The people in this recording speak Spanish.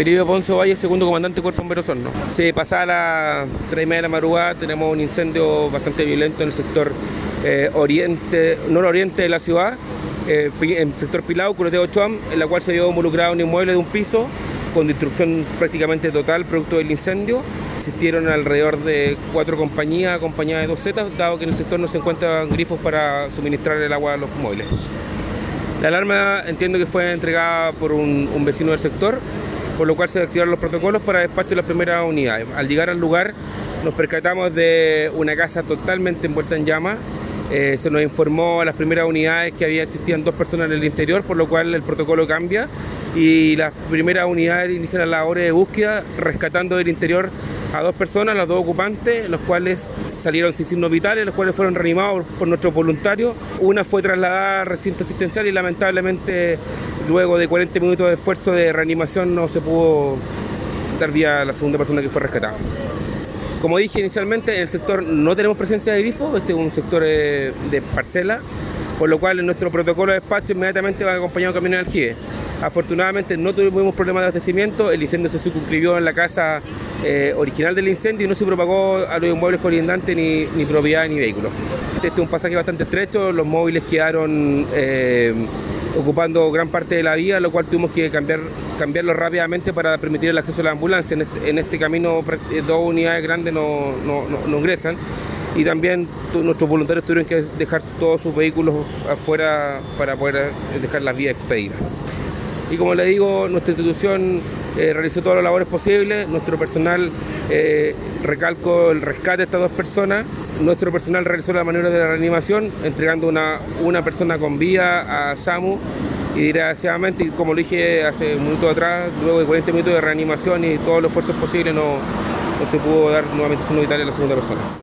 Felipe Ponce Valle, segundo comandante Cuerpo Bomberos Horno. Se pasaba a las 3 y media de la madrugada, tenemos un incendio bastante violento en el sector eh, oriente, nororiente de la ciudad, eh, en el sector Pilau, Curoteo Choam, en la cual se vio involucrado un inmueble de un piso con destrucción prácticamente total producto del incendio. Existieron alrededor de cuatro compañías, acompañadas de dos zetas, dado que en el sector no se encuentran grifos para suministrar el agua a los móviles. La alarma entiendo que fue entregada por un, un vecino del sector, por lo cual se activaron los protocolos para despacho de las primeras unidades. Al llegar al lugar nos percatamos de una casa totalmente envuelta en llamas. Eh, se nos informó a las primeras unidades que había existían dos personas en el interior, por lo cual el protocolo cambia y las primeras unidades inician las labores de búsqueda rescatando del interior a dos personas, los dos ocupantes, los cuales salieron sin signos vitales, los cuales fueron reanimados por nuestros voluntarios. Una fue trasladada al recinto asistencial y lamentablemente luego de 40 minutos de esfuerzo de reanimación no se pudo dar vía a la segunda persona que fue rescatada. Como dije inicialmente, en el sector no tenemos presencia de grifo, este es un sector eh, de parcela, por lo cual en nuestro protocolo de despacho inmediatamente va acompañado camión de aljibe. Afortunadamente no tuvimos problemas de abastecimiento, el incendio se circunscribió en la casa eh, original del incendio y no se propagó a los inmuebles colindantes ni, ni propiedad ni vehículos. Este es un pasaje bastante estrecho, los móviles quedaron eh, ocupando gran parte de la vía, lo cual tuvimos que cambiar, cambiarlo rápidamente para permitir el acceso a la ambulancia. En este, este camino dos unidades grandes no, no, no ingresan y también nuestros voluntarios tuvieron que dejar todos sus vehículos afuera para poder dejar las vías expedidas. Y como le digo, nuestra institución eh, realizó todas las labores posibles, nuestro personal, eh, recalco el rescate de estas dos personas, nuestro personal realizó la maniobra de la reanimación, entregando una, una persona con vía a SAMU. Y desgraciadamente, como lo dije hace un minuto atrás, luego de 40 minutos de reanimación y todos los esfuerzos posibles no, no se pudo dar nuevamente signo vital a la segunda persona.